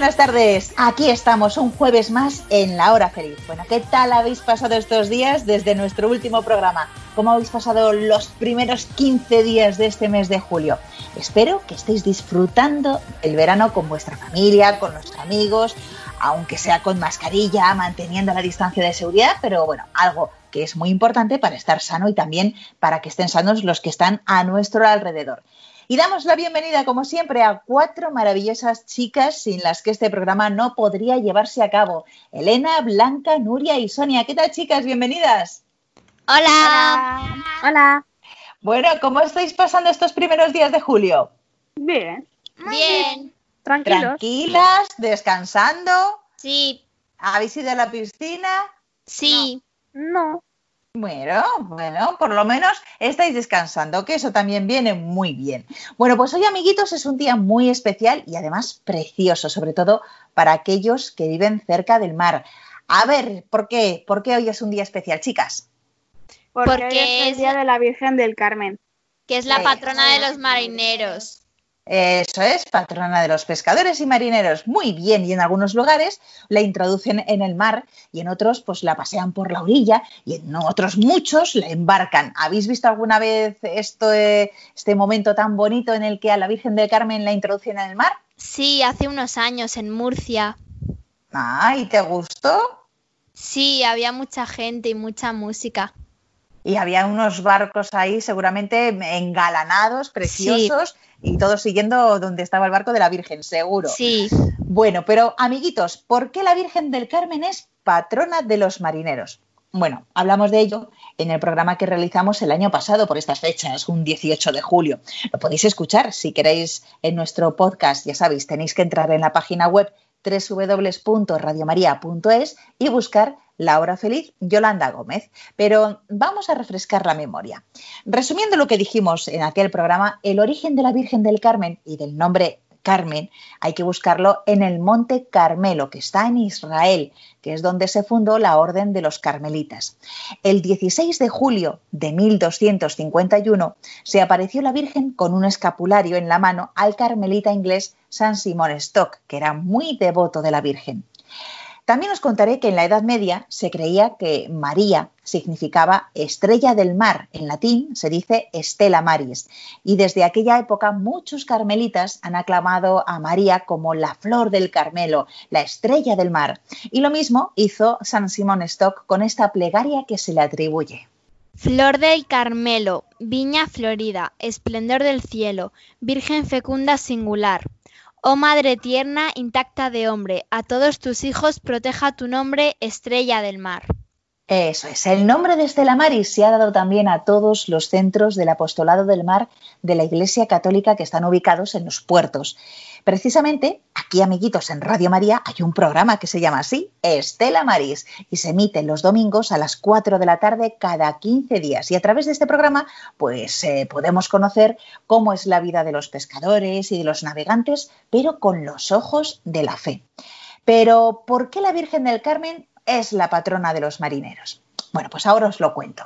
Buenas tardes. Aquí estamos un jueves más en la hora feliz. Bueno, ¿qué tal habéis pasado estos días desde nuestro último programa? ¿Cómo habéis pasado los primeros 15 días de este mes de julio? Espero que estéis disfrutando el verano con vuestra familia, con los amigos, aunque sea con mascarilla, manteniendo la distancia de seguridad, pero bueno, algo que es muy importante para estar sano y también para que estén sanos los que están a nuestro alrededor. Y damos la bienvenida, como siempre, a cuatro maravillosas chicas sin las que este programa no podría llevarse a cabo. Elena, Blanca, Nuria y Sonia. ¿Qué tal, chicas? Bienvenidas. Hola. Hola. Bueno, ¿cómo estáis pasando estos primeros días de julio? Bien. Bien. Tranquilos. Tranquilas, descansando. Sí. ¿Habéis ido a la piscina? Sí. No. Bueno, bueno, por lo menos estáis descansando, que eso también viene muy bien. Bueno, pues hoy, amiguitos, es un día muy especial y además precioso, sobre todo para aquellos que viven cerca del mar. A ver, ¿por qué? ¿Por qué hoy es un día especial, chicas? Porque, Porque hoy es el es- día de la Virgen del Carmen. Que es la patrona de los marineros. Eso es, patrona de los pescadores y marineros. Muy bien, y en algunos lugares la introducen en el mar y en otros pues la pasean por la orilla y en otros muchos la embarcan. ¿Habéis visto alguna vez esto, eh, este momento tan bonito en el que a la Virgen del Carmen la introducen en el mar? Sí, hace unos años en Murcia. Ay, ¿te gustó? Sí, había mucha gente y mucha música. Y había unos barcos ahí seguramente engalanados, preciosos, y todos siguiendo donde estaba el barco de la Virgen, seguro. Sí. Bueno, pero amiguitos, ¿por qué la Virgen del Carmen es patrona de los marineros? Bueno, hablamos de ello en el programa que realizamos el año pasado por estas fechas, un 18 de julio. Lo podéis escuchar si queréis en nuestro podcast, ya sabéis, tenéis que entrar en la página web www.radiomaria.es y buscar La Hora Feliz Yolanda Gómez. Pero vamos a refrescar la memoria. Resumiendo lo que dijimos en aquel programa, el origen de la Virgen del Carmen y del nombre Carmen hay que buscarlo en el Monte Carmelo, que está en Israel, que es donde se fundó la Orden de los Carmelitas. El 16 de julio de 1251 se apareció la Virgen con un escapulario en la mano al carmelita inglés San Simón Stock, que era muy devoto de la Virgen. También os contaré que en la Edad Media se creía que María significaba estrella del mar. En latín se dice Stella Maris. Y desde aquella época muchos carmelitas han aclamado a María como la flor del Carmelo, la estrella del mar. Y lo mismo hizo San Simón Stock con esta plegaria que se le atribuye. Flor del Carmelo, viña florida, esplendor del cielo, Virgen fecunda singular. Oh Madre tierna, intacta de hombre, a todos tus hijos proteja tu nombre, estrella del mar. Eso es, el nombre de Estela Maris se ha dado también a todos los centros del apostolado del mar de la Iglesia Católica que están ubicados en los puertos. Precisamente aquí, amiguitos, en Radio María hay un programa que se llama así, Estela Maris, y se emite los domingos a las 4 de la tarde cada 15 días. Y a través de este programa, pues eh, podemos conocer cómo es la vida de los pescadores y de los navegantes, pero con los ojos de la fe. Pero, ¿por qué la Virgen del Carmen es la patrona de los marineros? Bueno, pues ahora os lo cuento.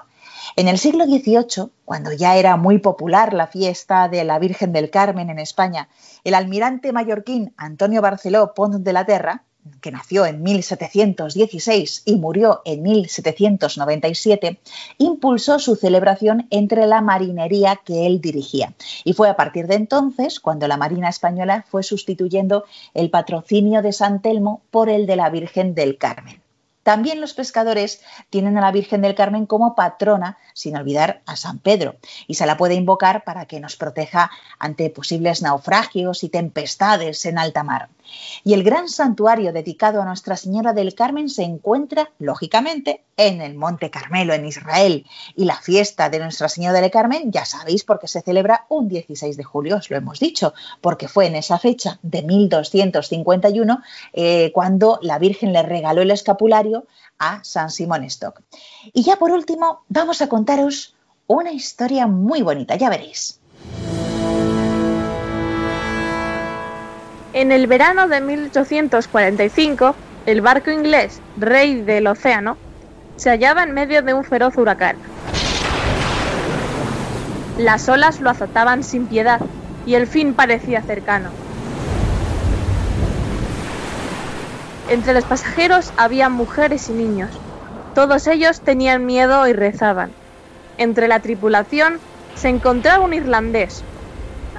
En el siglo XVIII, cuando ya era muy popular la fiesta de la Virgen del Carmen en España, el almirante mallorquín Antonio Barceló Pont de la Terra, que nació en 1716 y murió en 1797, impulsó su celebración entre la marinería que él dirigía. Y fue a partir de entonces cuando la Marina Española fue sustituyendo el patrocinio de San Telmo por el de la Virgen del Carmen. También los pescadores tienen a la Virgen del Carmen como patrona, sin olvidar a San Pedro, y se la puede invocar para que nos proteja ante posibles naufragios y tempestades en alta mar. Y el gran santuario dedicado a Nuestra Señora del Carmen se encuentra, lógicamente, en el Monte Carmelo, en Israel. Y la fiesta de Nuestra Señora del Carmen, ya sabéis, porque se celebra un 16 de julio, os lo hemos dicho, porque fue en esa fecha de 1251 eh, cuando la Virgen le regaló el escapulario a San Simón Stock. Y ya por último, vamos a contaros una historia muy bonita, ya veréis. En el verano de 1845, el barco inglés Rey del Océano se hallaba en medio de un feroz huracán. Las olas lo azotaban sin piedad y el fin parecía cercano. Entre los pasajeros había mujeres y niños. Todos ellos tenían miedo y rezaban. Entre la tripulación se encontraba un irlandés.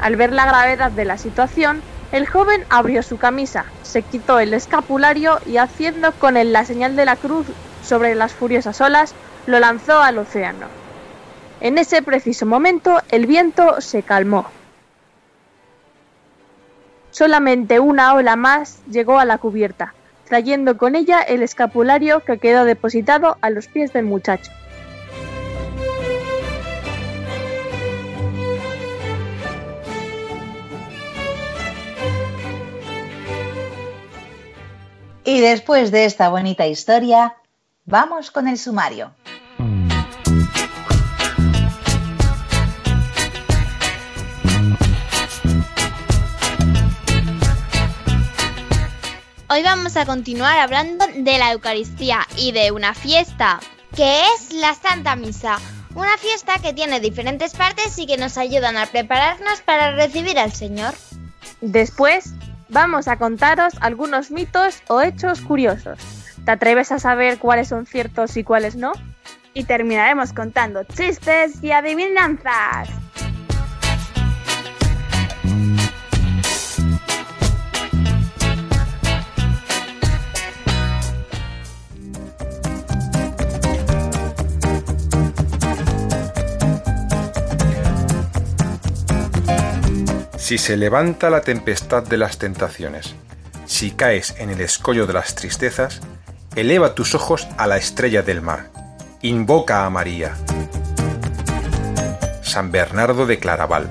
Al ver la gravedad de la situación, el joven abrió su camisa, se quitó el escapulario y haciendo con él la señal de la cruz sobre las furiosas olas, lo lanzó al océano. En ese preciso momento el viento se calmó. Solamente una ola más llegó a la cubierta, trayendo con ella el escapulario que quedó depositado a los pies del muchacho. Y después de esta bonita historia, vamos con el sumario. Hoy vamos a continuar hablando de la Eucaristía y de una fiesta, que es la Santa Misa. Una fiesta que tiene diferentes partes y que nos ayudan a prepararnos para recibir al Señor. Después vamos a contaros algunos mitos o hechos curiosos. ¿Te atreves a saber cuáles son ciertos y cuáles no? Y terminaremos contando chistes y adivinanzas. Si se levanta la tempestad de las tentaciones, si caes en el escollo de las tristezas, eleva tus ojos a la estrella del mar, invoca a María. San Bernardo de Claraval.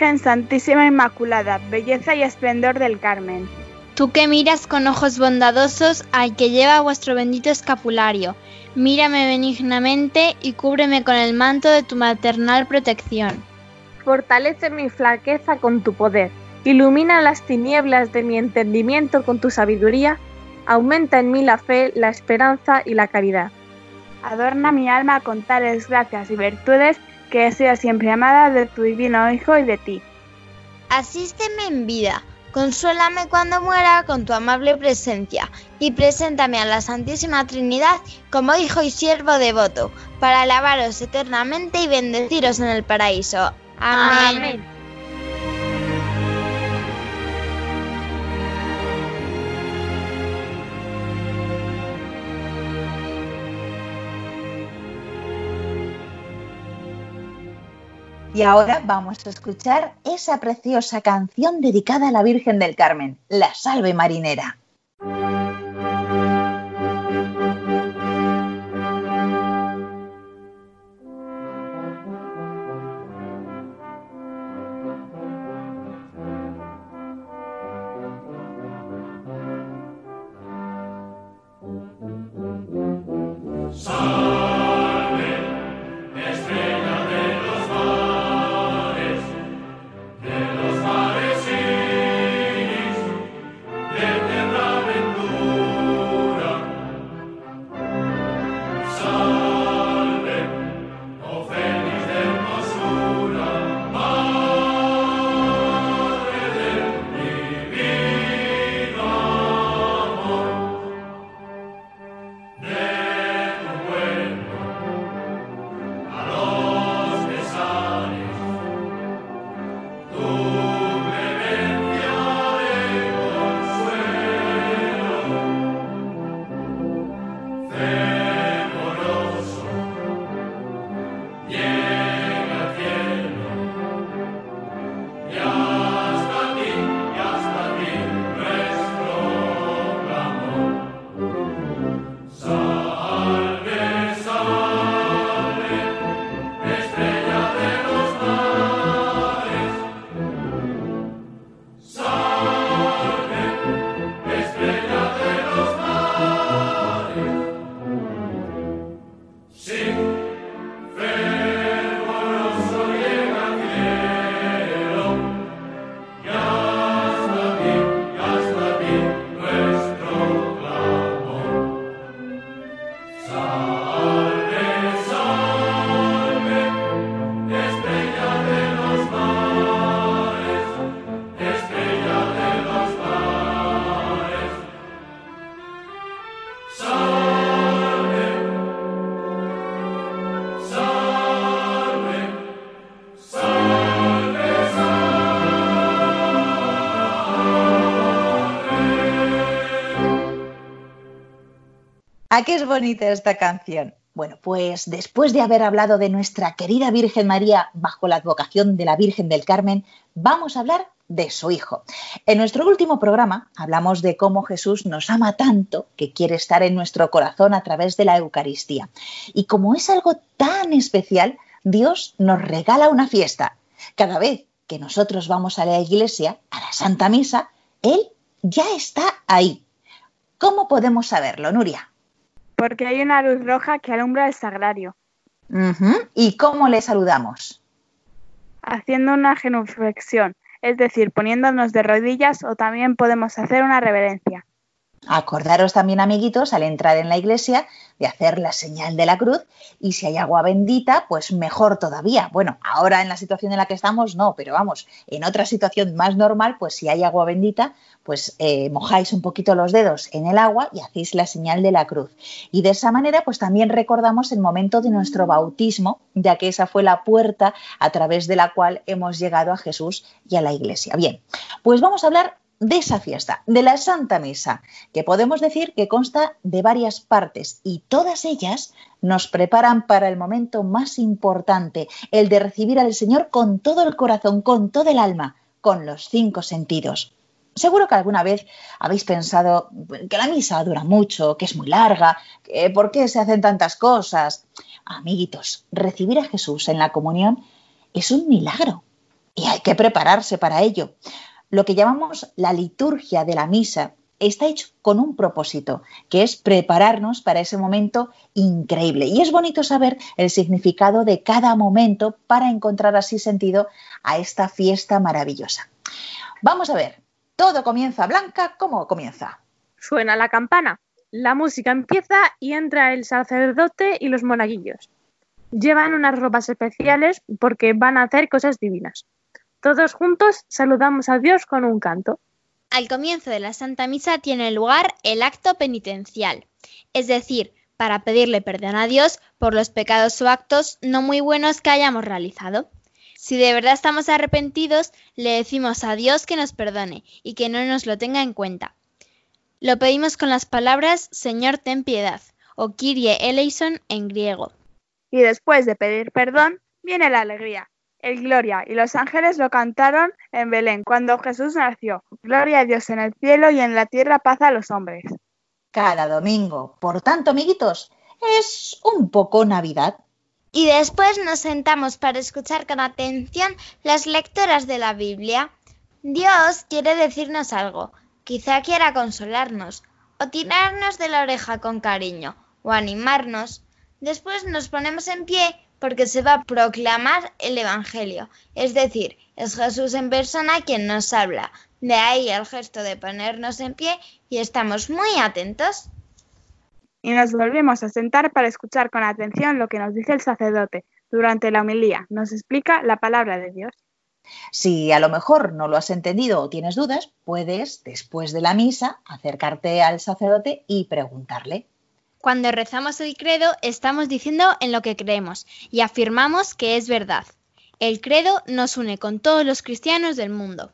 Virgen Santísima Inmaculada, belleza y esplendor del Carmen. Tú que miras con ojos bondadosos al que lleva vuestro bendito escapulario, mírame benignamente y cúbreme con el manto de tu maternal protección. Fortalece mi flaqueza con tu poder, ilumina las tinieblas de mi entendimiento con tu sabiduría, aumenta en mí la fe, la esperanza y la caridad. Adorna mi alma con tales gracias y virtudes que sido siempre amada de tu divino Hijo y de ti. Asísteme en vida, consuélame cuando muera con tu amable presencia, y preséntame a la Santísima Trinidad como hijo y siervo devoto, para alabaros eternamente y bendeciros en el paraíso. Amén. Y ahora vamos a escuchar esa preciosa canción dedicada a la Virgen del Carmen, La Salve Marinera. ¿A qué es bonita esta canción? Bueno, pues después de haber hablado de nuestra querida Virgen María bajo la advocación de la Virgen del Carmen, vamos a hablar de su Hijo. En nuestro último programa hablamos de cómo Jesús nos ama tanto que quiere estar en nuestro corazón a través de la Eucaristía. Y como es algo tan especial, Dios nos regala una fiesta. Cada vez que nosotros vamos a la iglesia, a la Santa Misa, Él ya está ahí. ¿Cómo podemos saberlo, Nuria? Porque hay una luz roja que alumbra el sagrario. ¿Y cómo le saludamos? Haciendo una genuflexión, es decir, poniéndonos de rodillas o también podemos hacer una reverencia. Acordaros también, amiguitos, al entrar en la iglesia, de hacer la señal de la cruz y si hay agua bendita, pues mejor todavía. Bueno, ahora en la situación en la que estamos, no, pero vamos, en otra situación más normal, pues si hay agua bendita, pues eh, mojáis un poquito los dedos en el agua y hacéis la señal de la cruz. Y de esa manera, pues también recordamos el momento de nuestro bautismo, ya que esa fue la puerta a través de la cual hemos llegado a Jesús y a la iglesia. Bien, pues vamos a hablar de esa fiesta, de la Santa Misa, que podemos decir que consta de varias partes y todas ellas nos preparan para el momento más importante, el de recibir al Señor con todo el corazón, con todo el alma, con los cinco sentidos. Seguro que alguna vez habéis pensado que la misa dura mucho, que es muy larga, por qué se hacen tantas cosas. Amiguitos, recibir a Jesús en la comunión es un milagro y hay que prepararse para ello. Lo que llamamos la liturgia de la misa está hecho con un propósito, que es prepararnos para ese momento increíble. Y es bonito saber el significado de cada momento para encontrar así sentido a esta fiesta maravillosa. Vamos a ver, todo comienza blanca, ¿cómo comienza? Suena la campana, la música empieza y entra el sacerdote y los monaguillos. Llevan unas ropas especiales porque van a hacer cosas divinas. Todos juntos saludamos a Dios con un canto. Al comienzo de la Santa Misa tiene lugar el acto penitencial, es decir, para pedirle perdón a Dios por los pecados o actos no muy buenos que hayamos realizado. Si de verdad estamos arrepentidos, le decimos a Dios que nos perdone y que no nos lo tenga en cuenta. Lo pedimos con las palabras Señor ten piedad o Kyrie eleison en griego. Y después de pedir perdón, viene la alegría, el Gloria y los ángeles lo cantaron en Belén cuando Jesús nació. Gloria a Dios en el cielo y en la tierra paz a los hombres. Cada domingo. Por tanto, amiguitos, es un poco Navidad. Y después nos sentamos para escuchar con atención las lecturas de la Biblia. Dios quiere decirnos algo, quizá quiera consolarnos, o tirarnos de la oreja con cariño, o animarnos. Después nos ponemos en pie porque se va a proclamar el Evangelio, es decir, es Jesús en persona quien nos habla. De ahí el gesto de ponernos en pie y estamos muy atentos. Y nos volvemos a sentar para escuchar con atención lo que nos dice el sacerdote. Durante la homilía nos explica la palabra de Dios. Si a lo mejor no lo has entendido o tienes dudas, puedes, después de la misa, acercarte al sacerdote y preguntarle. Cuando rezamos el credo estamos diciendo en lo que creemos y afirmamos que es verdad. El credo nos une con todos los cristianos del mundo.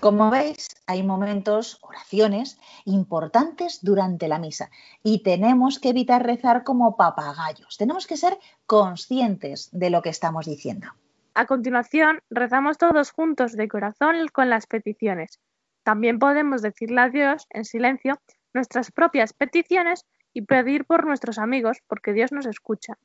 Como veis, hay momentos, oraciones importantes durante la misa y tenemos que evitar rezar como papagayos. Tenemos que ser conscientes de lo que estamos diciendo. A continuación, rezamos todos juntos de corazón con las peticiones. También podemos decirle a Dios en silencio nuestras propias peticiones y pedir por nuestros amigos, porque Dios nos escucha.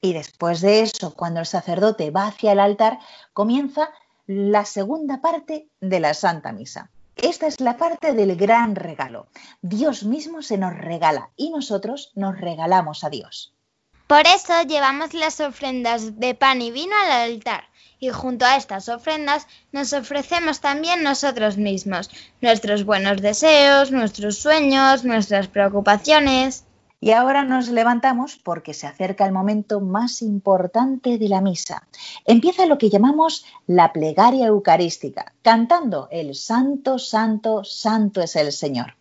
Y después de eso, cuando el sacerdote va hacia el altar, comienza la segunda parte de la Santa Misa. Esta es la parte del gran regalo. Dios mismo se nos regala y nosotros nos regalamos a Dios. Por eso llevamos las ofrendas de pan y vino al altar y junto a estas ofrendas nos ofrecemos también nosotros mismos, nuestros buenos deseos, nuestros sueños, nuestras preocupaciones. Y ahora nos levantamos porque se acerca el momento más importante de la misa. Empieza lo que llamamos la plegaria eucarística, cantando el Santo, Santo, Santo es el Señor.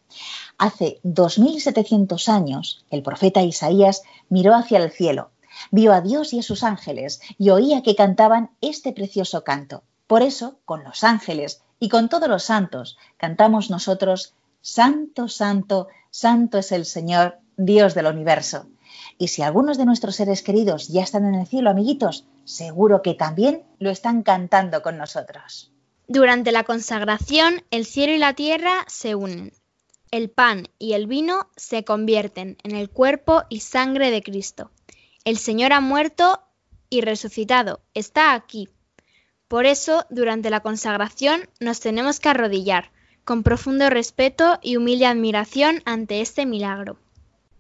Hace 2700 años, el profeta Isaías miró hacia el cielo vio a Dios y a sus ángeles y oía que cantaban este precioso canto. Por eso, con los ángeles y con todos los santos, cantamos nosotros, Santo, Santo, Santo es el Señor, Dios del universo. Y si algunos de nuestros seres queridos ya están en el cielo, amiguitos, seguro que también lo están cantando con nosotros. Durante la consagración, el cielo y la tierra se unen. El pan y el vino se convierten en el cuerpo y sangre de Cristo. El Señor ha muerto y resucitado, está aquí. Por eso, durante la consagración, nos tenemos que arrodillar, con profundo respeto y humilde admiración ante este milagro.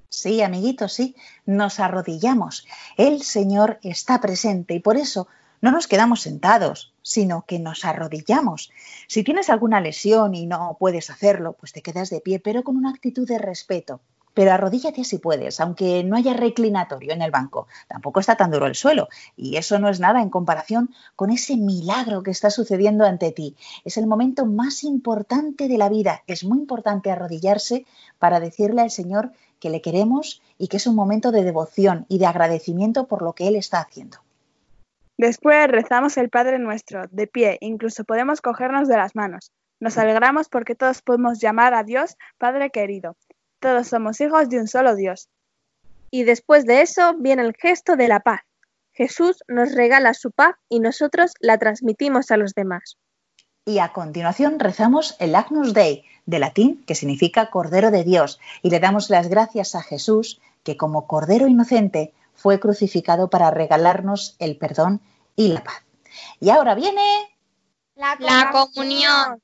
Sí, amiguitos, sí, nos arrodillamos. El Señor está presente y por eso no nos quedamos sentados, sino que nos arrodillamos. Si tienes alguna lesión y no puedes hacerlo, pues te quedas de pie, pero con una actitud de respeto. Pero arrodíllate si puedes, aunque no haya reclinatorio en el banco. Tampoco está tan duro el suelo. Y eso no es nada en comparación con ese milagro que está sucediendo ante ti. Es el momento más importante de la vida. Es muy importante arrodillarse para decirle al Señor que le queremos y que es un momento de devoción y de agradecimiento por lo que Él está haciendo. Después rezamos el Padre Nuestro, de pie, incluso podemos cogernos de las manos. Nos alegramos porque todos podemos llamar a Dios Padre querido. Todos somos hijos de un solo Dios. Y después de eso viene el gesto de la paz. Jesús nos regala su paz y nosotros la transmitimos a los demás. Y a continuación rezamos el Agnus Dei, de latín, que significa Cordero de Dios, y le damos las gracias a Jesús, que como Cordero inocente fue crucificado para regalarnos el perdón y la paz. Y ahora viene la, la comunión.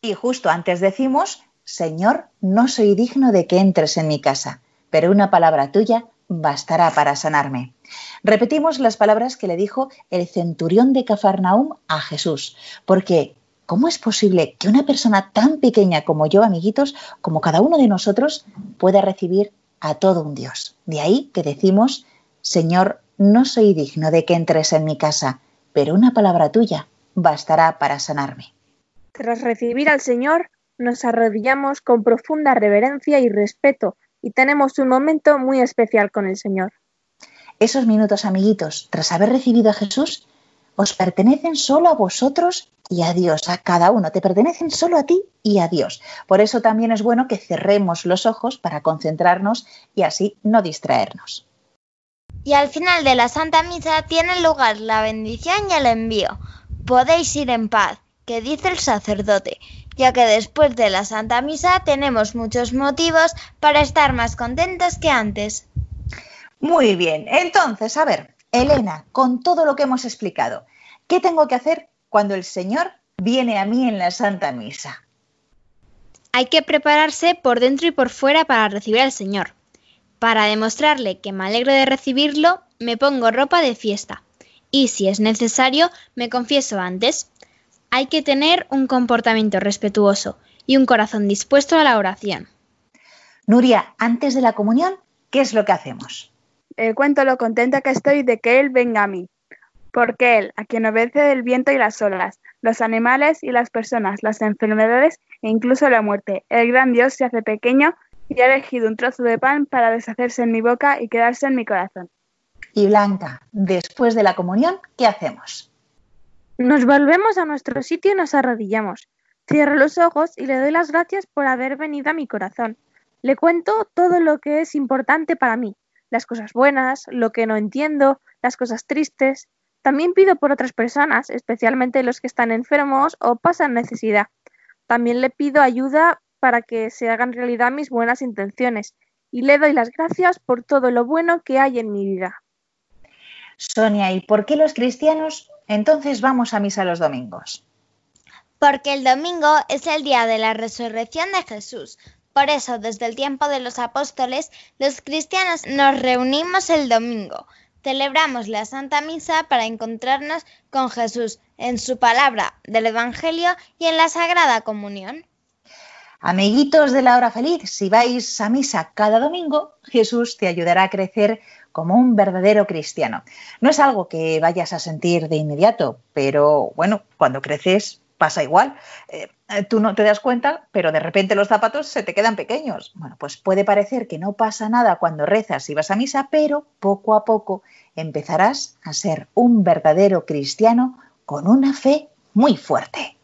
Y justo antes decimos, Señor, no soy digno de que entres en mi casa, pero una palabra tuya bastará para sanarme. Repetimos las palabras que le dijo el centurión de Cafarnaum a Jesús, porque ¿Cómo es posible que una persona tan pequeña como yo, amiguitos, como cada uno de nosotros, pueda recibir a todo un Dios? De ahí que decimos, Señor, no soy digno de que entres en mi casa, pero una palabra tuya bastará para sanarme. Tras recibir al Señor, nos arrodillamos con profunda reverencia y respeto y tenemos un momento muy especial con el Señor. Esos minutos, amiguitos, tras haber recibido a Jesús, os pertenecen solo a vosotros y a Dios, a cada uno, te pertenecen solo a ti y a Dios. Por eso también es bueno que cerremos los ojos para concentrarnos y así no distraernos. Y al final de la Santa Misa tiene lugar la bendición y el envío. Podéis ir en paz, que dice el sacerdote, ya que después de la Santa Misa tenemos muchos motivos para estar más contentos que antes. Muy bien, entonces, a ver, Elena, con todo lo que hemos explicado, ¿qué tengo que hacer cuando el Señor viene a mí en la Santa Misa? Hay que prepararse por dentro y por fuera para recibir al Señor. Para demostrarle que me alegro de recibirlo, me pongo ropa de fiesta. Y si es necesario, me confieso antes. Hay que tener un comportamiento respetuoso y un corazón dispuesto a la oración. Nuria, antes de la comunión, ¿qué es lo que hacemos? eh, cuento lo contenta que estoy de que Él venga a mí. Porque Él, a quien obedece el viento y las olas, los animales y las personas, las enfermedades e incluso la muerte, el gran Dios se hace pequeño y ha elegido un trozo de pan para deshacerse en mi boca y quedarse en mi corazón. Y Blanca, después de la comunión, ¿qué hacemos? Nos volvemos a nuestro sitio y nos arrodillamos. Cierro los ojos y le doy las gracias por haber venido a mi corazón. Le cuento todo lo que es importante para mí, las cosas buenas, lo que no entiendo, las cosas tristes. También pido por otras personas, especialmente los que están enfermos o pasan necesidad. También le pido ayuda para que se hagan realidad mis buenas intenciones y le doy las gracias por todo lo bueno que hay en mi vida. Sonia, ¿y por qué los cristianos entonces vamos a misa los domingos? Porque el domingo es el día de la resurrección de Jesús, por eso, desde el tiempo de los apóstoles, los cristianos nos reunimos el domingo. Celebramos la Santa Misa para encontrarnos con Jesús en su palabra del Evangelio y en la Sagrada Comunión. Amiguitos de la hora feliz, si vais a misa cada domingo, Jesús te ayudará a crecer como un verdadero cristiano. No es algo que vayas a sentir de inmediato, pero bueno, cuando creces pasa igual. Eh, tú no te das cuenta, pero de repente los zapatos se te quedan pequeños. Bueno, pues puede parecer que no pasa nada cuando rezas y vas a misa, pero poco a poco empezarás a ser un verdadero cristiano con una fe muy fuerte.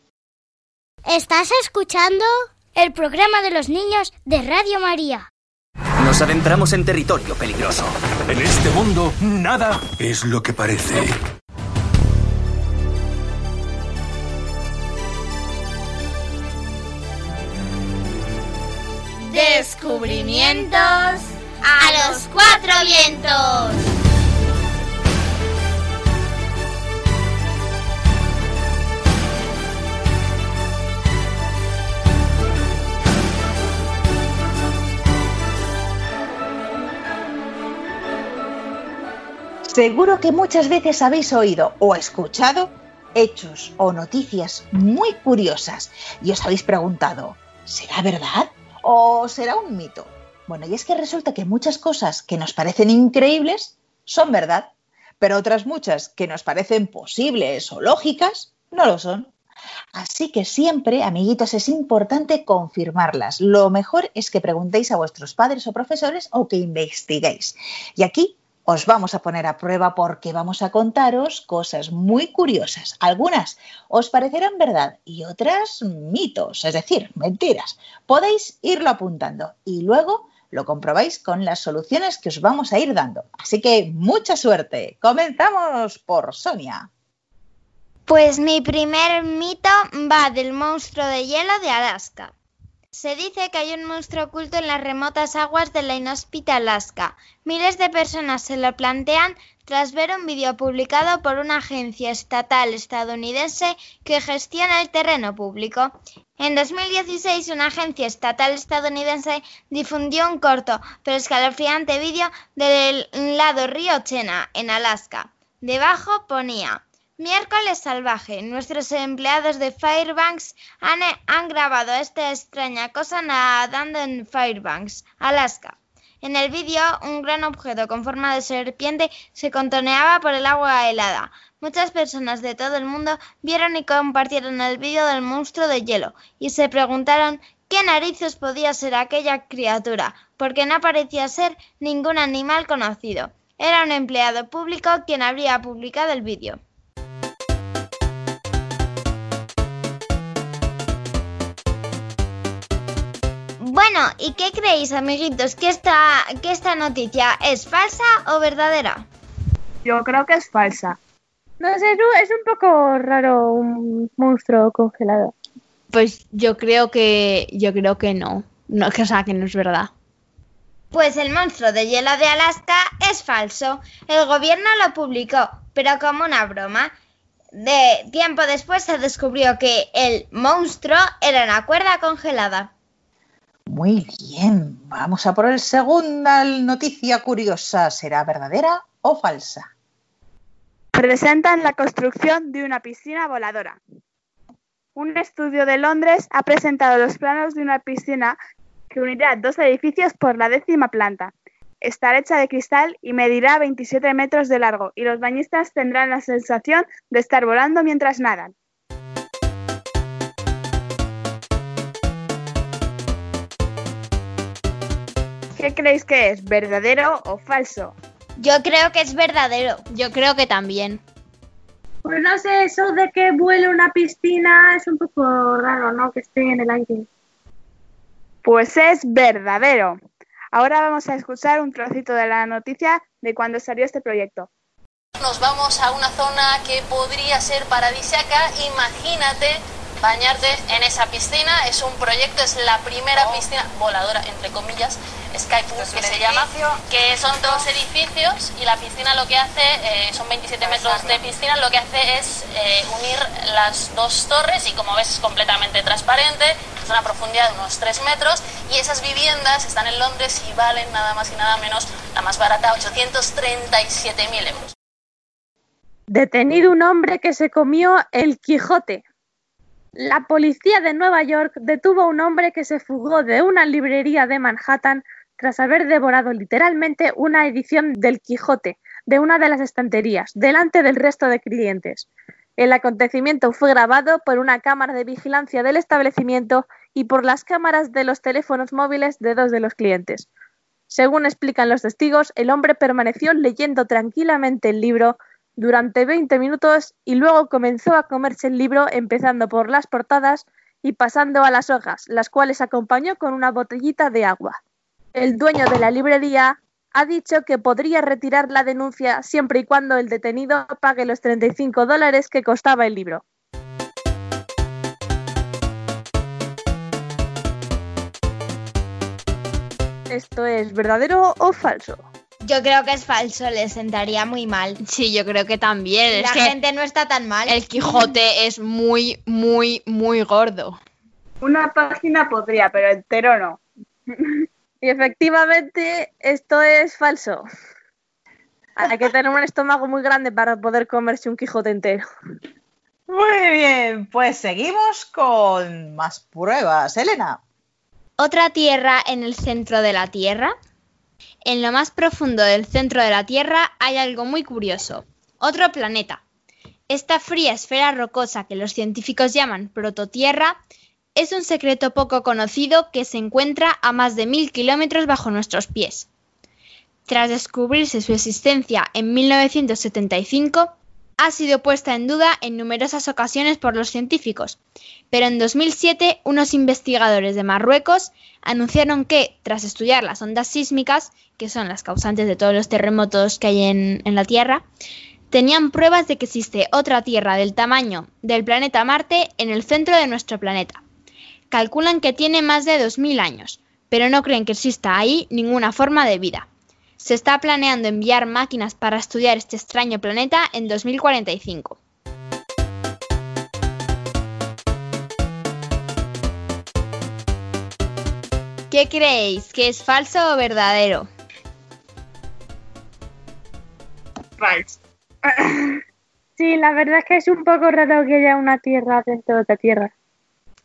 ¿Estás escuchando el programa de los niños de Radio María? Nos adentramos en territorio peligroso. En este mundo, nada es lo que parece. Descubrimientos a los cuatro vientos. Seguro que muchas veces habéis oído o escuchado hechos o noticias muy curiosas y os habéis preguntado, ¿será verdad o será un mito? Bueno, y es que resulta que muchas cosas que nos parecen increíbles son verdad, pero otras muchas que nos parecen posibles o lógicas no lo son. Así que siempre, amiguitos, es importante confirmarlas. Lo mejor es que preguntéis a vuestros padres o profesores o que investiguéis. Y aquí os vamos a poner a prueba porque vamos a contaros cosas muy curiosas. Algunas os parecerán verdad y otras mitos, es decir, mentiras. Podéis irlo apuntando y luego lo comprobáis con las soluciones que os vamos a ir dando. Así que mucha suerte. Comenzamos por Sonia. Pues mi primer mito va del monstruo de hielo de Alaska. Se dice que hay un monstruo oculto en las remotas aguas de la inhóspita Alaska. Miles de personas se lo plantean tras ver un vídeo publicado por una agencia estatal estadounidense que gestiona el terreno público. En 2016, una agencia estatal estadounidense difundió un corto pero escalofriante vídeo del lado río Chena, en Alaska. Debajo ponía Miércoles salvaje. Nuestros empleados de Fairbanks han, grabado esta extraña cosa nadando en Fairbanks, Alaska. En el vídeo, un gran objeto con forma de serpiente se contoneaba por el agua helada. Muchas personas de todo el mundo vieron y compartieron el vídeo del monstruo de hielo y se preguntaron qué narices podía ser aquella criatura, porque no parecía ser ningún animal conocido. Era un empleado público quien habría publicado el vídeo. Bueno, ¿y qué creéis, amiguitos? ¿Que esta, ¿Que esta noticia es falsa o verdadera? Yo creo que es falsa. No sé, es un poco raro un monstruo congelado. Pues yo creo que yo creo que no. No, que, o sea, que no es verdad. Pues el monstruo de hielo de Alaska es falso. El gobierno lo publicó, pero como una broma. De tiempo después se descubrió que el monstruo era una cuerda congelada. Muy bien, vamos a por el segunda noticia curiosa. ¿Será verdadera o falsa? Presentan la construcción de una piscina voladora. Un estudio de Londres ha presentado los planos de una piscina que unirá dos edificios por la décima planta. Estará hecha de cristal y medirá 27 metros de largo y los bañistas tendrán la sensación de estar volando mientras nadan. ¿Qué creéis que es? ¿Verdadero o falso? Yo creo que es verdadero. Yo creo que también. Pues no sé, eso de que vuele una piscina es un poco raro, ¿no? Que esté en el aire. Pues es verdadero. Ahora vamos a escuchar un trocito de la noticia de cuando salió este proyecto. Nos vamos a una zona que podría ser paradisíaca. Imagínate bañarte en esa piscina. Es un proyecto, es la primera piscina voladora, entre comillas, Skypool, que se llama, que son dos edificios y la piscina lo que hace, eh, son 27 metros de piscina, lo que hace es eh, unir las dos torres y como ves es completamente transparente, es una profundidad de unos 3 metros y esas viviendas están en Londres y valen nada más y nada menos, la más barata, 837.000 euros. Detenido un hombre que se comió el Quijote. La policía de Nueva York detuvo a un hombre que se fugó de una librería de Manhattan tras haber devorado literalmente una edición del Quijote de una de las estanterías, delante del resto de clientes. El acontecimiento fue grabado por una cámara de vigilancia del establecimiento y por las cámaras de los teléfonos móviles de dos de los clientes. Según explican los testigos, el hombre permaneció leyendo tranquilamente el libro durante 20 minutos y luego comenzó a comerse el libro empezando por las portadas y pasando a las hojas, las cuales acompañó con una botellita de agua. El dueño de la librería ha dicho que podría retirar la denuncia siempre y cuando el detenido pague los 35 dólares que costaba el libro. ¿Esto es verdadero o falso? Yo creo que es falso, le sentaría muy mal. Sí, yo creo que también. La es que gente no está tan mal. el Quijote es muy, muy, muy gordo. Una página podría, pero entero no. Y efectivamente, esto es falso. Hay que tener un estómago muy grande para poder comerse un Quijote entero. Muy bien, pues seguimos con más pruebas. Elena. Otra tierra en el centro de la Tierra. En lo más profundo del centro de la Tierra hay algo muy curioso. Otro planeta. Esta fría esfera rocosa que los científicos llaman prototierra es un secreto poco conocido que se encuentra a más de mil kilómetros bajo nuestros pies. Tras descubrirse su existencia en 1975, ha sido puesta en duda en numerosas ocasiones por los científicos, pero en 2007 unos investigadores de Marruecos anunciaron que, tras estudiar las ondas sísmicas, que son las causantes de todos los terremotos que hay en, la Tierra, tenían pruebas de que existe otra Tierra del tamaño del planeta Marte en el centro de nuestro planeta. Calculan que tiene más de 2.000 años, pero no creen que exista ahí ninguna forma de vida. Se está planeando enviar máquinas para estudiar este extraño planeta en 2045. ¿Qué creéis? ¿Que es falso o verdadero? Falso. Sí, la verdad es que es un poco raro que haya una tierra dentro de otra tierra.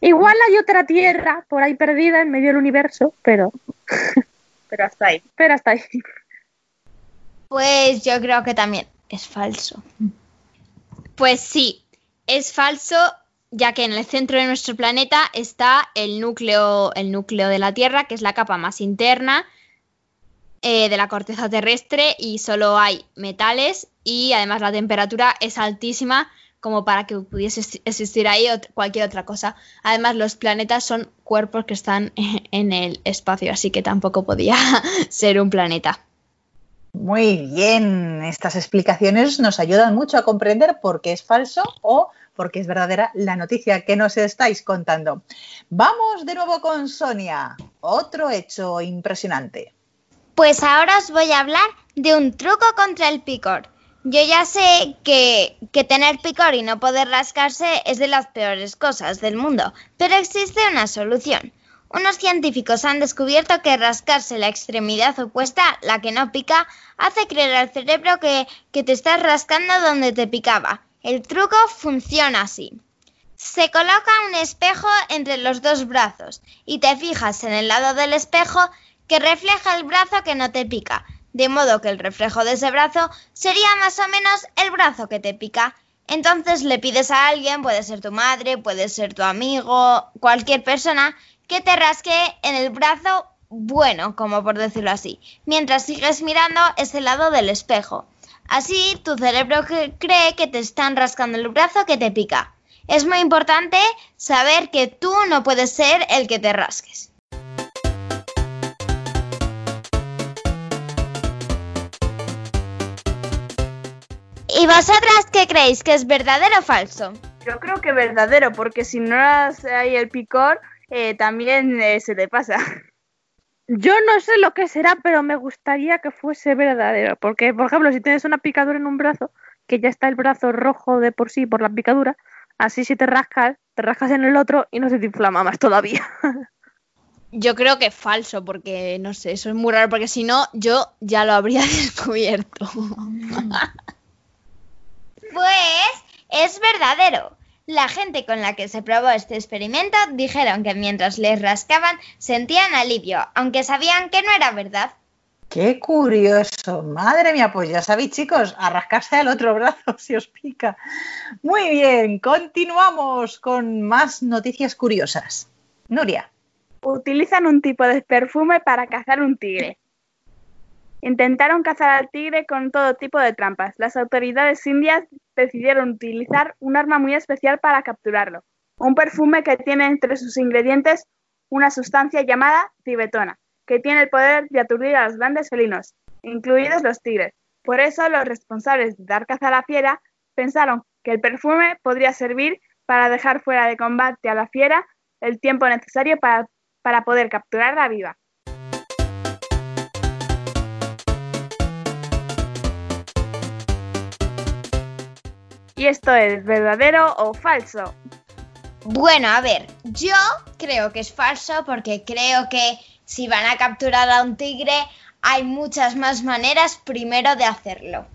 Igual hay otra tierra por ahí perdida en medio del universo, pero. pero hasta ahí. Pero hasta ahí. Pues yo creo que también es falso. Pues sí, es falso, ya que en el centro de nuestro planeta está el núcleo, el núcleo de la Tierra, que es la capa más interna eh, de la corteza terrestre y solo hay metales y además la temperatura es altísima como para que pudiese existir ahí cualquier otra cosa. Además los planetas son cuerpos que están en el espacio, así que tampoco podía ser un planeta. Muy bien, estas explicaciones nos ayudan mucho a comprender por qué es falso o por qué es verdadera la noticia que nos estáis contando. Vamos de nuevo con Sonia. Otro hecho impresionante. Pues ahora os voy a hablar de un truco contra el picor. Yo ya sé que, que tener picor y no poder rascarse es de las peores cosas del mundo, pero existe una solución. Unos científicos han descubierto que rascarse la extremidad opuesta, la que no pica, hace creer al cerebro que, que te estás rascando donde te picaba. El truco funciona así. Se coloca un espejo entre los dos brazos y te fijas en el lado del espejo que refleja el brazo que no te pica, de modo que el reflejo de ese brazo sería más o menos el brazo que te pica. Entonces le pides a alguien, puede ser tu madre, puede ser tu amigo, cualquier persona, que te rasque en el brazo bueno, como por decirlo así, mientras sigues mirando ese lado del espejo. Así tu cerebro cre- cree que te están rascando el brazo que te pica. Es muy importante saber que tú no puedes ser el que te rasques. ¿Y vosotras qué creéis? ¿Que es verdadero o falso? Yo creo que verdadero, porque si no ahí el picor, eh, también eh, se te pasa. Yo no sé lo que será, pero me gustaría que fuese verdadero. Porque, por ejemplo, si tienes una picadura en un brazo, que ya está el brazo rojo de por sí por la picadura, así si te rascas, te rascas en el otro y no se te inflama más todavía. Yo creo que es falso, porque no sé, eso es muy raro, porque si no, yo ya lo habría descubierto. Pues es verdadero. La gente con la que se probó este experimento dijeron que mientras les rascaban sentían alivio, aunque sabían que no era verdad. Qué curioso. Madre mía, pues ya sabéis, chicos, a rascarse al otro brazo si os pica. Muy bien, continuamos con más noticias curiosas. Nuria. Utilizan un tipo de perfume para cazar un tigre. Intentaron cazar al tigre con todo tipo de trampas. Las autoridades indias decidieron utilizar un arma muy especial para capturarlo. Un perfume que tiene entre sus ingredientes una sustancia llamada tibetona, que tiene el poder de aturdir a los grandes felinos, incluidos los tigres. Por eso los responsables de dar caza a la fiera pensaron que el perfume podría servir para dejar fuera de combate a la fiera el tiempo necesario para, para poder capturarla viva. ¿Y esto es verdadero o falso? Bueno, a ver, yo creo que es falso porque creo que si van a capturar a un tigre hay muchas más maneras primero de hacerlo.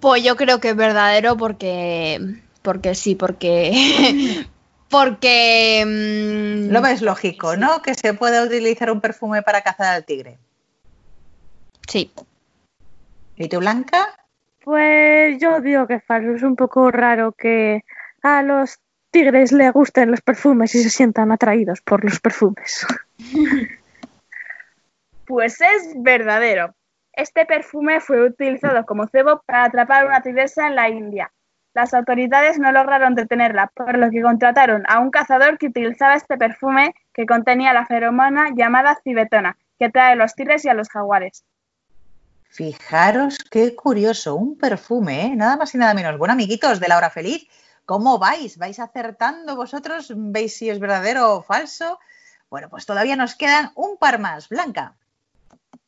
Pues yo creo que es verdadero porque porque sí, porque porque mm, lo ves lógico, ¿no? Que se puede utilizar un perfume para cazar al tigre. Sí. ¿Y tú, Blanca? Pues yo digo que falso. Es un poco raro que a los tigres les gusten los perfumes y se sientan atraídos por los perfumes. Pues es verdadero. Este perfume fue utilizado como cebo para atrapar una tigresa en la India. Las autoridades no lograron detenerla, por lo que contrataron a un cazador que utilizaba este perfume que contenía la feromona llamada cibetona, que atrae a los tigres y a los jaguares. Fijaros qué curioso, un perfume, ¿eh? nada más y nada menos. Bueno, amiguitos de la hora feliz, ¿cómo vais? ¿Vais acertando vosotros? ¿Veis si es verdadero o falso? Bueno, pues todavía nos quedan un par más. Blanca.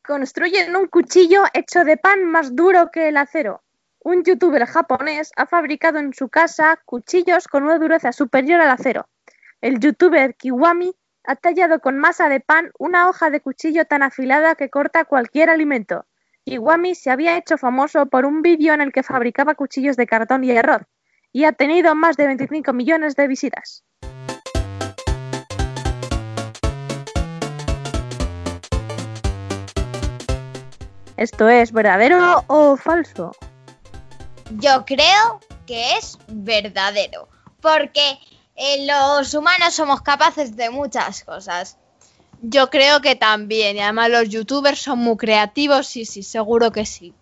Construyen un cuchillo hecho de pan más duro que el acero. Un youtuber japonés ha fabricado en su casa cuchillos con una dureza superior al acero. El youtuber Kiwami ha tallado con masa de pan una hoja de cuchillo tan afilada que corta cualquier alimento. Iwami se había hecho famoso por un vídeo en el que fabricaba cuchillos de cartón y arroz, y ha tenido más de 25 millones de visitas. ¿Esto es verdadero o falso? Yo creo que es verdadero, porque eh, los humanos somos capaces de muchas cosas. Yo creo que también, y además los youtubers son muy creativos, sí, sí, seguro que sí.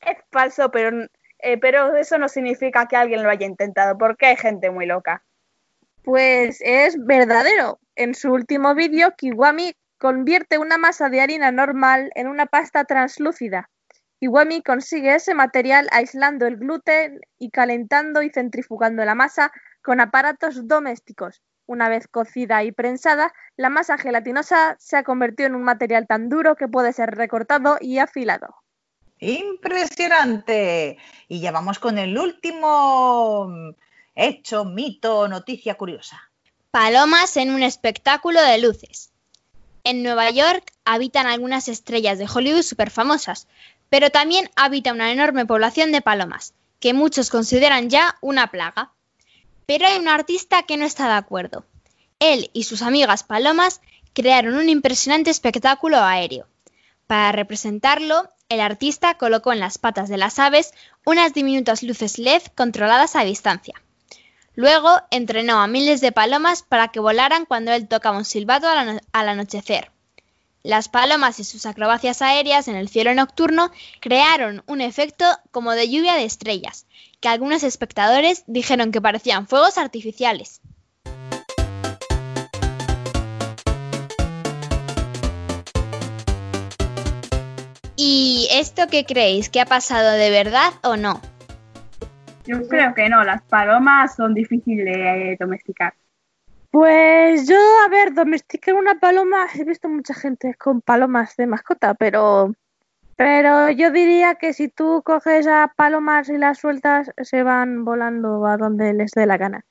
Es falso, pero, eh, pero eso no significa que alguien lo haya intentado, porque hay gente muy loca. Pues es verdadero. En su último vídeo, Kiwami convierte una masa de harina normal en una pasta translúcida. Kiwami consigue ese material aislando el gluten y calentando y centrifugando la masa con aparatos domésticos. Una vez cocida y prensada, la masa gelatinosa se ha convertido en un material tan duro que puede ser recortado y afilado. Impresionante. Y ya vamos con el último hecho, mito, noticia curiosa. Palomas en un espectáculo de luces. En Nueva York habitan algunas estrellas de Hollywood súper famosas, pero también habita una enorme población de palomas, que muchos consideran ya una plaga. Pero hay un artista que no está de acuerdo. Él y sus amigas palomas crearon un impresionante espectáculo aéreo. Para representarlo, el artista colocó en las patas de las aves unas diminutas luces LED controladas a distancia. Luego entrenó a miles de palomas para que volaran cuando él tocaba un silbato al, anochecer. Las palomas y sus acrobacias aéreas en el cielo nocturno crearon un efecto como de lluvia de estrellas, que algunos espectadores dijeron que parecían fuegos artificiales. ¿Y esto qué creéis? ¿Que ha pasado de verdad o no? Yo creo que no, las palomas son difíciles de domesticar. Pues yo, a ver, domesticar una paloma, he visto mucha gente con palomas de mascota, pero pero yo diría que si tú coges a palomas y las sueltas, se van volando a donde les dé la gana.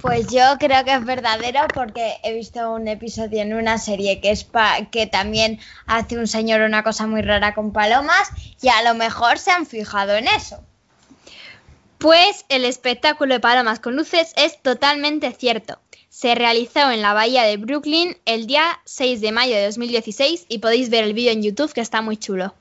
Pues yo creo que es verdadero porque he visto un episodio en una serie que es que también hace un señor una cosa muy rara con palomas y a lo mejor se han fijado en eso. Pues el espectáculo de palomas con luces es totalmente cierto se realizó en la bahía de Brooklyn el día 6 de mayo de 2016 y podéis ver el vídeo en YouTube que está muy chulo.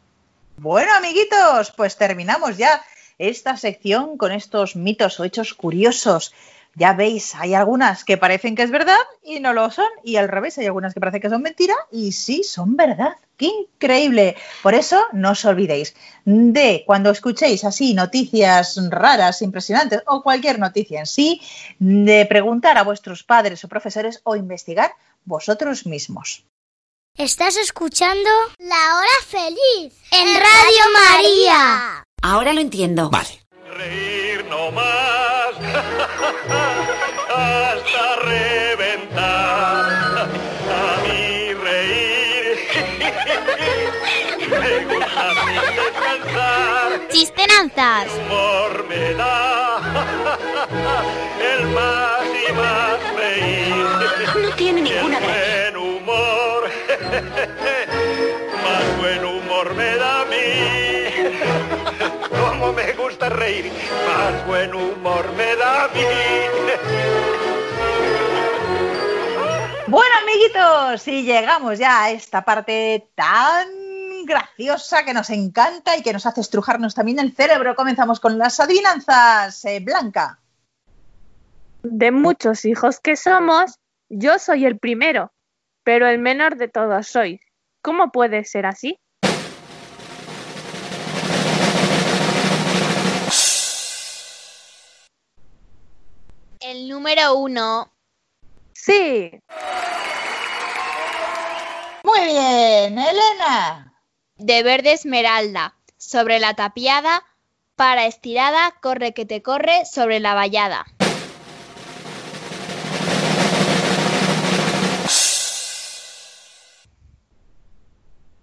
Bueno, amiguitos, pues terminamos ya esta sección con estos mitos o hechos curiosos. Ya veis, hay algunas que parecen que es verdad y no lo son, y al revés, hay algunas que parecen que son mentira y sí son verdad. ¡Qué increíble! Por eso no os olvidéis de cuando escuchéis así noticias raras, impresionantes o cualquier noticia en sí, de preguntar a vuestros padres o profesores o investigar vosotros mismos. Estás escuchando La Hora Feliz en Radio María. Ahora lo entiendo. Vale. Reír no más hasta reventar. A mí reír me gusta descansar. Chistenanzas. Humor me da el más y más reír. No tiene ninguna el gracia. buen humor, reír, más buen humor me da a mí. Bueno, amiguitos, y llegamos ya a esta parte tan graciosa que nos encanta y que nos hace estrujarnos también el cerebro. Comenzamos con las adivinanzas. Eh, Blanca. De muchos hijos que somos, yo soy el primero, pero el menor de todos sois. ¿Cómo puede ser así? El número uno. Sí, Muy bien, Elena. De verde esmeralda. Sobre la tapiada. Para estirada, corre que te corre sobre la vallada.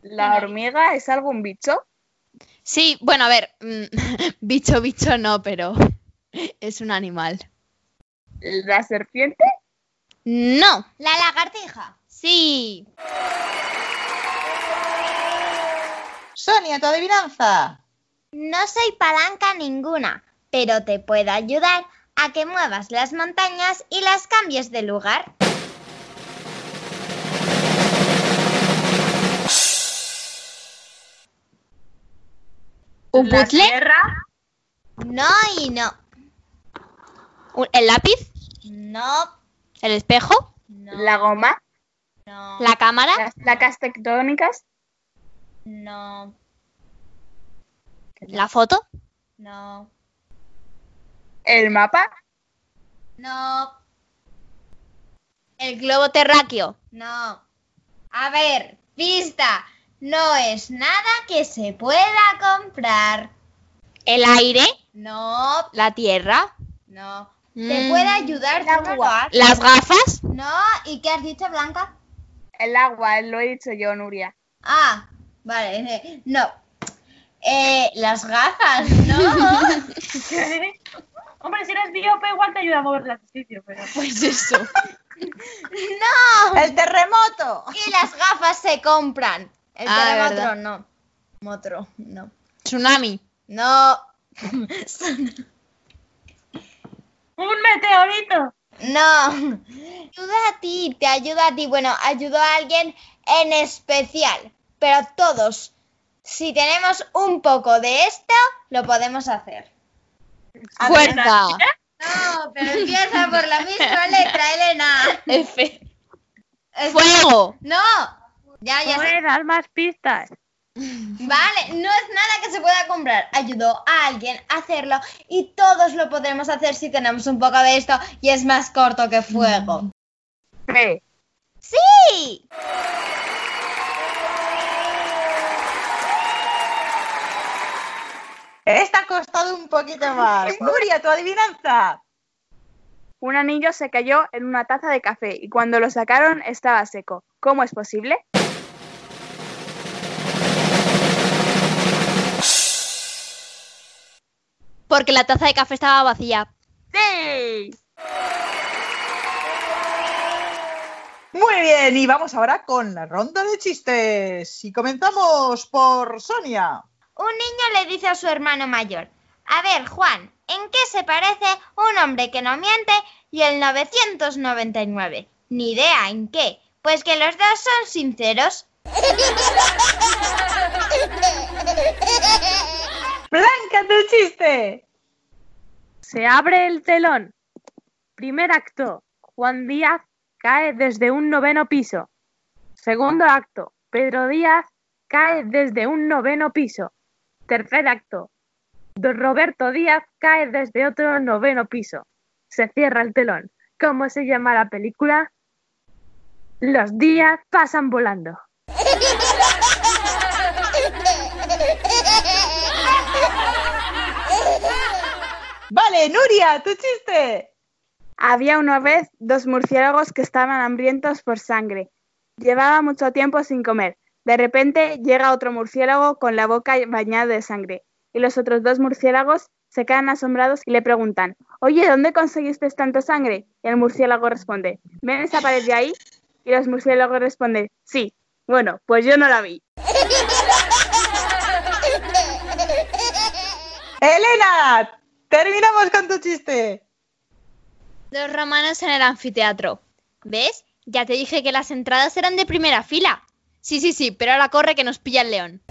¿La hormiga es algún bicho? Sí, bueno, a ver. mm, bicho, bicho no, pero es un animal. ¿La serpiente? No. La lagartija. Sí. Sonia, tu adivinanza. No soy palanca ninguna, pero te puedo ayudar a que muevas las montañas y las cambies de lugar. ¿Un ¿La puzzle? tierra? No y no. ¿Un- ¿El lápiz? No, ¿El espejo? no. ¿La goma? No. ¿La cámara? ¿Las placas tectónicas? No. ¿La foto? No. ¿El mapa? No. ¿El globo terráqueo? No. A ver, pista. No es nada que se pueda comprar. ¿El aire? No, ¿La tierra? no. Te Mm. puede ayudar agua. ¿Las gafas? No, ¿y qué has dicho, Blanca? El agua, lo he dicho yo, Nuria. Ah, vale. eh, No. Eh, las gafas, no. Hombre, si eres miope, igual te ayuda a mover el sitio, pero... Pues eso. no. El terremoto. Y las gafas se compran. El Ah, terremoto no. Motro, no. Tsunami. No. ¡Un meteorito! No. Ayuda a ti, te ayuda a ti. Bueno, ayudó a alguien en especial. Pero todos, si tenemos un poco de esto, lo podemos hacer. Fuerza. No, pero empieza por la misma letra, Elena. F. Es- Fuego. No. Ya, ya sé. Haz más pistas. Vale, no es nada que se pueda comprar. Ayudó a alguien a hacerlo y todos lo podremos hacer si tenemos un poco de esto y es más corto que fuego. P. ¡Sí! Esta ha costado un poquito más. Nuria, tu adivinanza. Un anillo se cayó en una taza de café y cuando lo sacaron estaba seco. ¿Cómo es posible? Porque la taza de café estaba vacía. ¡Sí! Muy bien, y vamos ahora con la ronda de chistes. Y comenzamos por Sonia. Un niño le dice a su hermano mayor, a ver Juan, ¿en qué se parece un hombre que no miente y el 999? Ni idea en qué, pues que los dos son sinceros. Blanca, tu chiste. Se abre el telón. Primer acto. Juan Díaz cae desde un noveno piso. Segundo acto. Pedro Díaz cae desde un noveno piso. Tercer acto. Don Roberto Díaz cae desde otro noveno piso. Se cierra el telón. ¿Cómo se llama la película? Los días pasan volando. Vale, Nuria, tu chiste. Había una vez dos murciélagos que estaban hambrientos por sangre. Llevaba mucho tiempo sin comer. De repente llega otro murciélago con la boca bañada de sangre. Y los otros dos murciélagos se quedan asombrados y le preguntan, Oye, ¿dónde conseguiste tanta sangre? Y el murciélago responde, ¿ven esa pared de ahí? Y los murciélagos responden, sí. Bueno, pues yo no la vi. Elena, terminamos con tu chiste. Dos romanos en el anfiteatro. ¿Ves? Ya te dije que las entradas eran de primera fila. Sí, sí, sí, pero ahora corre que nos pilla el león.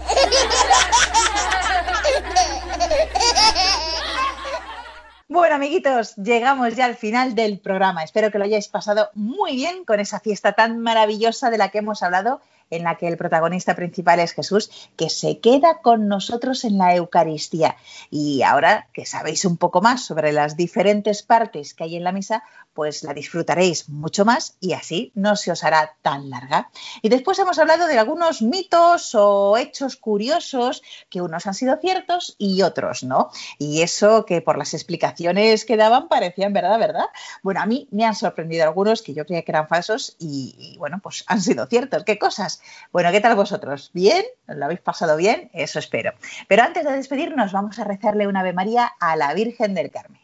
Bueno, amiguitos, llegamos ya al final del programa. Espero que lo hayáis pasado muy bien con esa fiesta tan maravillosa de la que hemos hablado en la que el protagonista principal es Jesús, que se queda con nosotros en la Eucaristía. Y ahora que sabéis un poco más sobre las diferentes partes que hay en la misa, pues la disfrutaréis mucho más y así no se os hará tan larga. Y después hemos hablado de algunos mitos o hechos curiosos que unos han sido ciertos y otros no. Y eso que por las explicaciones que daban parecían verdad, ¿verdad? Bueno, a mí me han sorprendido algunos que yo creía que eran falsos y, bueno, pues han sido ciertos. ¿Qué cosas? Bueno, ¿qué tal vosotros? ¿Bien? ¿Lo habéis pasado bien? Eso espero. Pero antes de despedirnos, vamos a rezarle una Ave María a la Virgen del Carmen.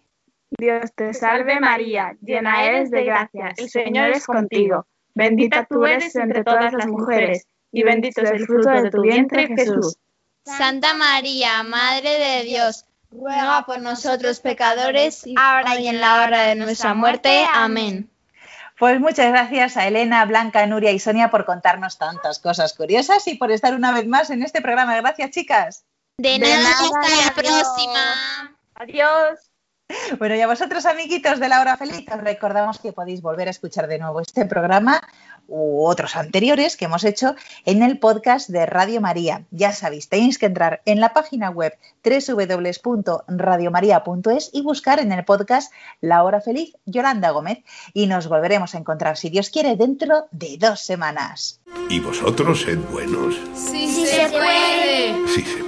Dios te salve María, llena eres de gracia, el Señor es contigo. Bendita tú eres entre todas las mujeres, y bendito es el fruto de tu vientre, Jesús. Santa María, Madre de Dios, ruega por nosotros pecadores, ahora y en la hora de nuestra muerte. Amén. Pues muchas gracias a Elena, Blanca, Nuria y Sonia por contarnos tantas cosas curiosas y por estar una vez más en este programa. Gracias, chicas. De nada, hasta la próxima. Adiós. Bueno, y a vosotros, amiguitos de la hora feliz, os recordamos que podéis volver a escuchar de nuevo este programa u otros anteriores que hemos hecho en el podcast de Radio María. Ya sabéis, tenéis que entrar en la página web www.radiomaria.es y buscar en el podcast La Hora Feliz Yolanda Gómez. Y nos volveremos a encontrar, si Dios quiere, dentro de dos semanas. ¿Y vosotros sed buenos? Sí, sí se puede. Sí se puede.